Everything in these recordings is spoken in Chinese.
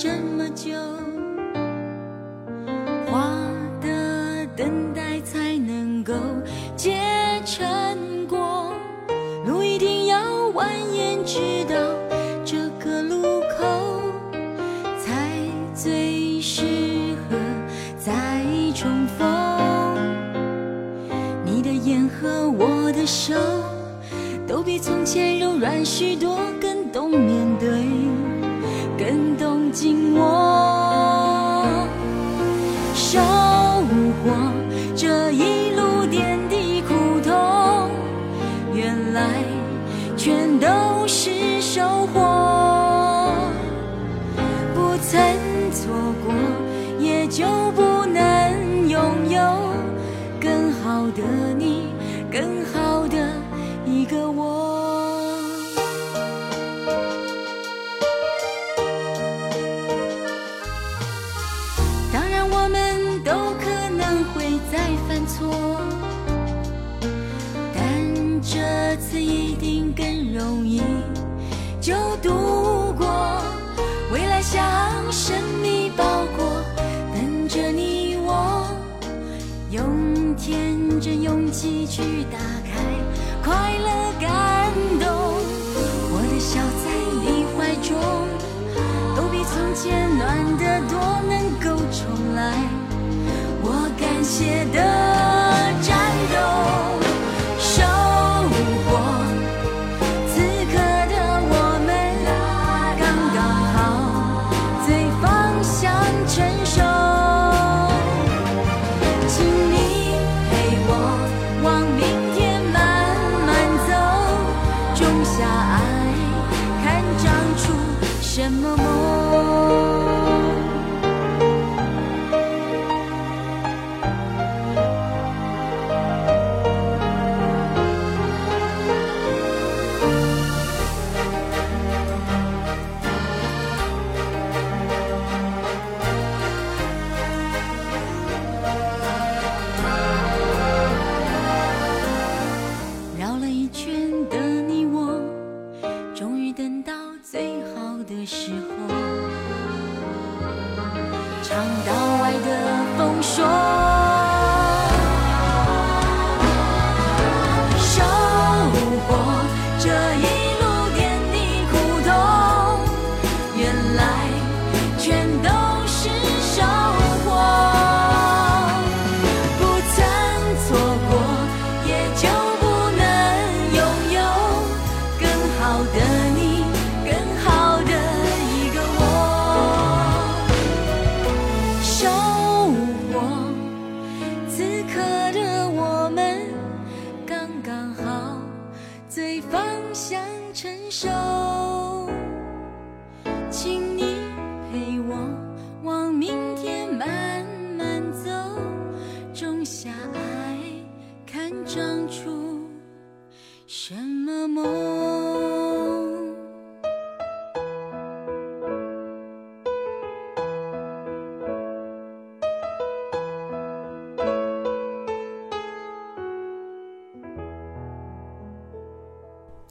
这么久，花的等待才能够结成果。路一定要蜿蜒直到这个路口，才最适合再重逢。你的眼和我的手，都比从前柔软许多，更懂面对，更懂紧握。收获这一路点滴苦痛，原来全都是收获。会再犯错，但这次一定更容易就度过。未来像神秘包裹，等着你我，用天真勇气去打开快乐感动。我的笑在你怀中。都比从前暖得多，能够重来。写的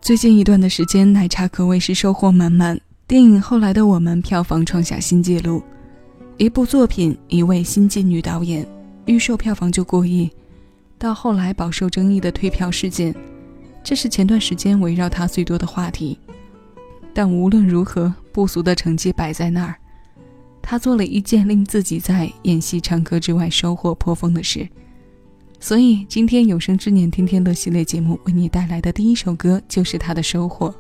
最近一段的时间，奶茶可谓是收获满满。电影《后来的我们》票房创下新纪录，一部作品，一位新晋女导演，预售票房就过亿，到后来饱受争议的退票事件，这是前段时间围绕她最多的话题。但无论如何，不俗的成绩摆在那儿，她做了一件令自己在演戏、唱歌之外收获颇丰的事。所以今天有生之年天天乐系列节目为你带来的第一首歌就是他的收获。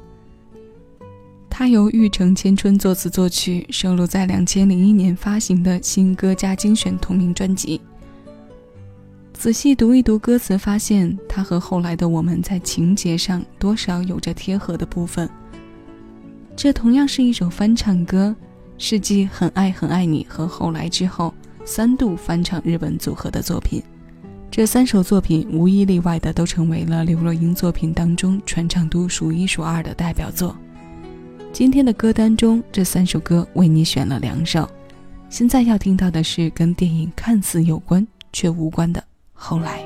他由玉城千春作词作曲，收录在两千零一年发行的新歌加精选同名专辑。仔细读一读歌词，发现他和后来的我们在情节上多少有着贴合的部分。这同样是一首翻唱歌，是继《很爱很爱你》和《后来》之后三度翻唱日本组合的作品。这三首作品无一例外的都成为了刘若英作品当中传唱度数一数二的代表作。今天的歌单中，这三首歌为你选了两首。现在要听到的是跟电影看似有关却无关的《后来》。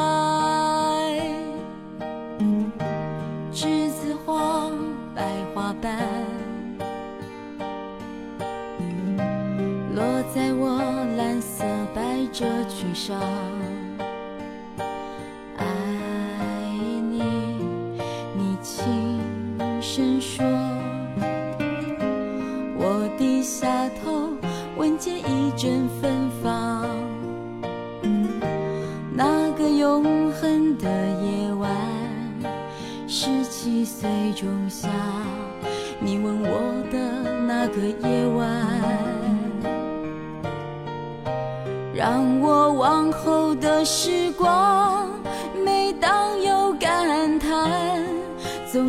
百褶裙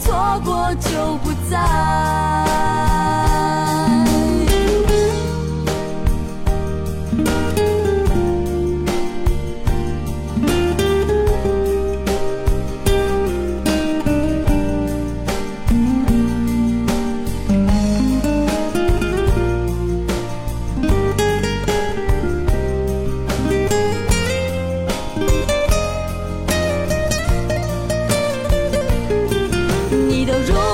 错过就不再。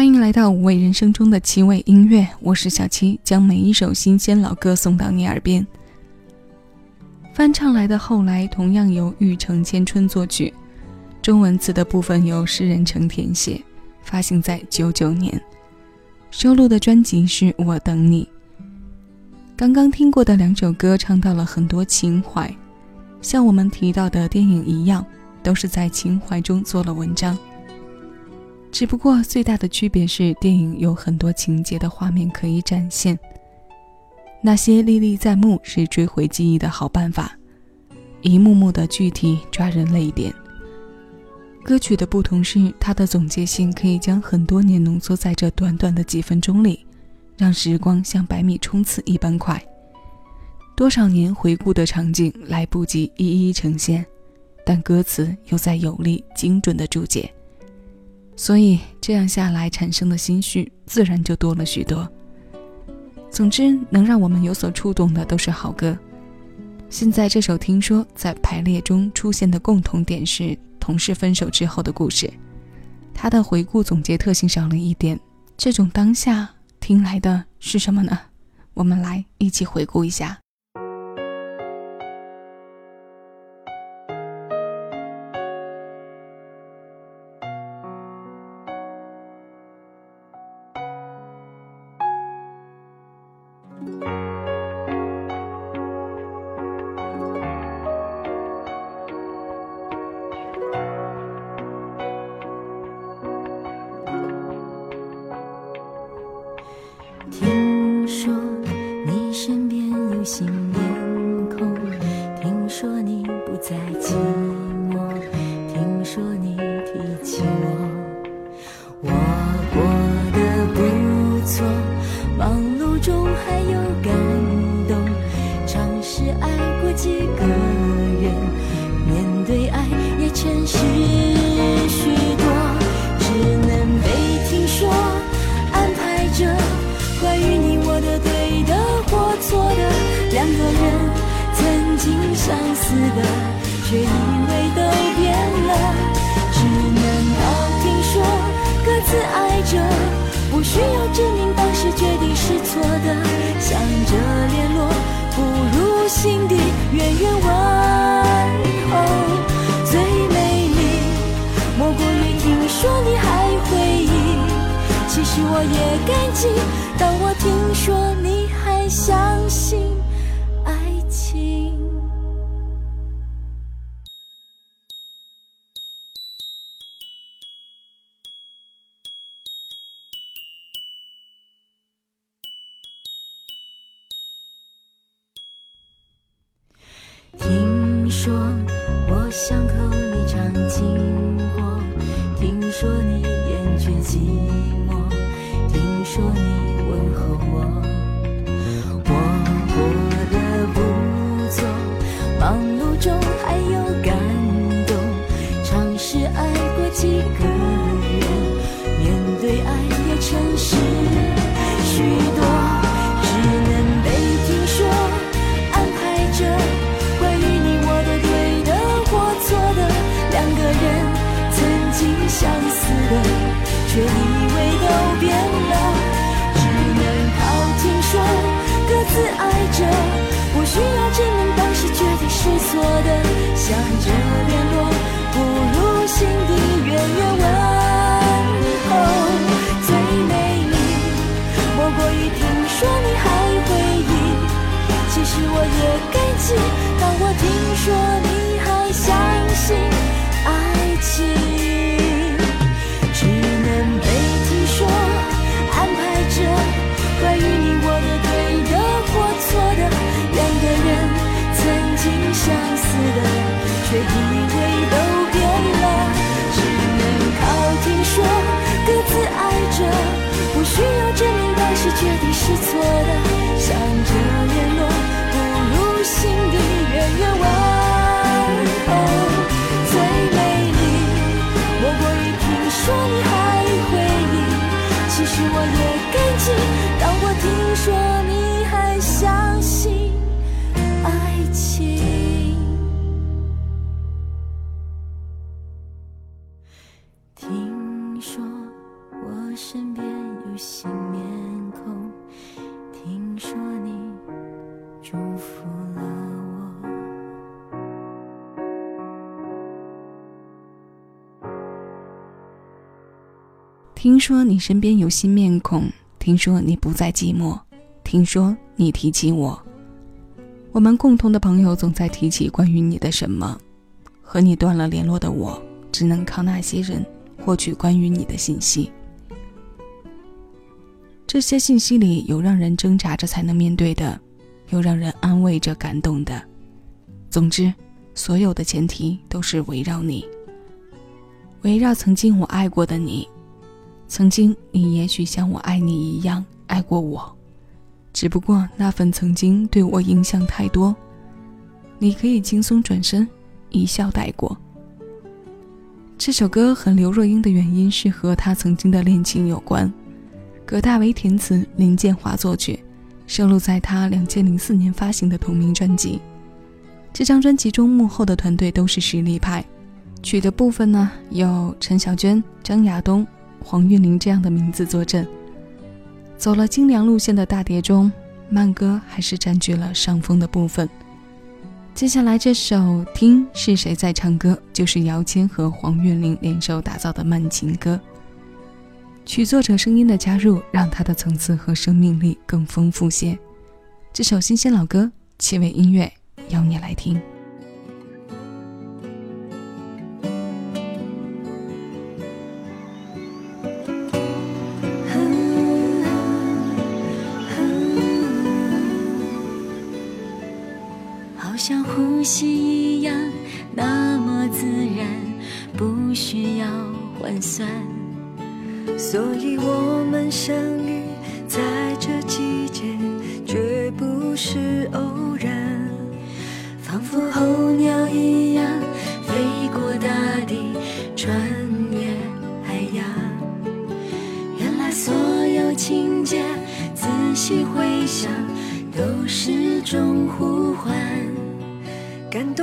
欢迎来到五味人生中的七味音乐，我是小七，将每一首新鲜老歌送到你耳边。翻唱来的《后来》同样由玉城千春作曲，中文词的部分由诗人成填写，发行在九九年，收录的专辑是《我等你》。刚刚听过的两首歌唱到了很多情怀，像我们提到的电影一样，都是在情怀中做了文章。只不过最大的区别是，电影有很多情节的画面可以展现，那些历历在目是追回记忆的好办法，一幕幕的具体抓人泪点。歌曲的不同是，它的总结性可以将很多年浓缩在这短短的几分钟里。让时光像百米冲刺一般快，多少年回顾的场景来不及一一呈现，但歌词又在有力精准的注解，所以这样下来产生的心绪自然就多了许多。总之，能让我们有所触动的都是好歌。现在这首听说在排列中出现的共同点是同事分手之后的故事，它的回顾总结特性少了一点，这种当下。听来的是什么呢？我们来一起回顾一下。不需要证明当时决定是错的，想着联络，不如心底远远问候。最美丽，莫过于听说你还回忆，其实我也感激，当我听说你还相信。常经过，听说你厌倦寂寞，听说你当我听说你还相信爱情只能被听说安排着关于你我的对的或错的两个人曾经相似的却以为都变了只能靠听说各自爱着不需要证明当时决定是错的想着听说你身边有新面孔，听说你不再寂寞，听说你提起我。我们共同的朋友总在提起关于你的什么，和你断了联络的我，只能靠那些人获取关于你的信息。这些信息里有让人挣扎着才能面对的，有让人安慰着感动的。总之，所有的前提都是围绕你，围绕曾经我爱过的你，曾经你也许像我爱你一样爱过我，只不过那份曾经对我影响太多，你可以轻松转身，一笑带过。这首歌和刘若英的原因是和她曾经的恋情有关。葛大为填词，林建华作曲，收录在他两千零四年发行的同名专辑。这张专辑中幕后的团队都是实力派，曲的部分呢有陈小娟、张亚东、黄韵玲这样的名字坐镇。走了精良路线的大碟中，慢歌还是占据了上风的部分。接下来这首《听是谁在唱歌》，就是姚谦和黄韵玲联手打造的慢情歌。曲作者声音的加入，让它的层次和生命力更丰富些。这首新鲜老歌，气味音乐，邀你来听。像呼吸一样，那么自然，不需要换算。所以我们相遇在这季节，绝不是偶然。仿佛候鸟一样飞过大地，穿越海洋。原来所有情节，仔细回想，都是种呼唤。感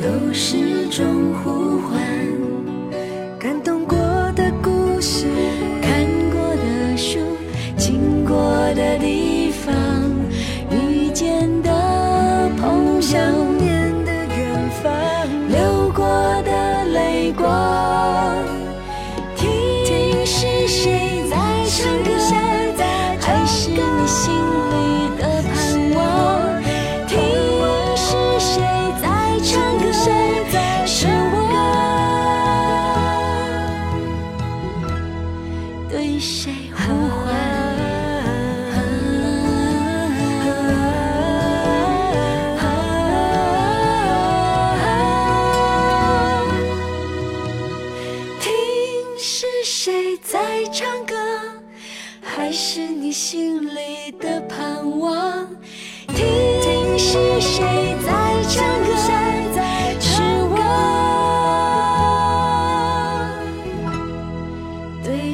都是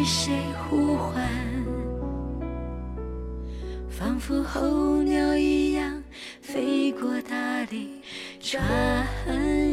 谁呼唤仿佛候鸟一样飞过大地，穿。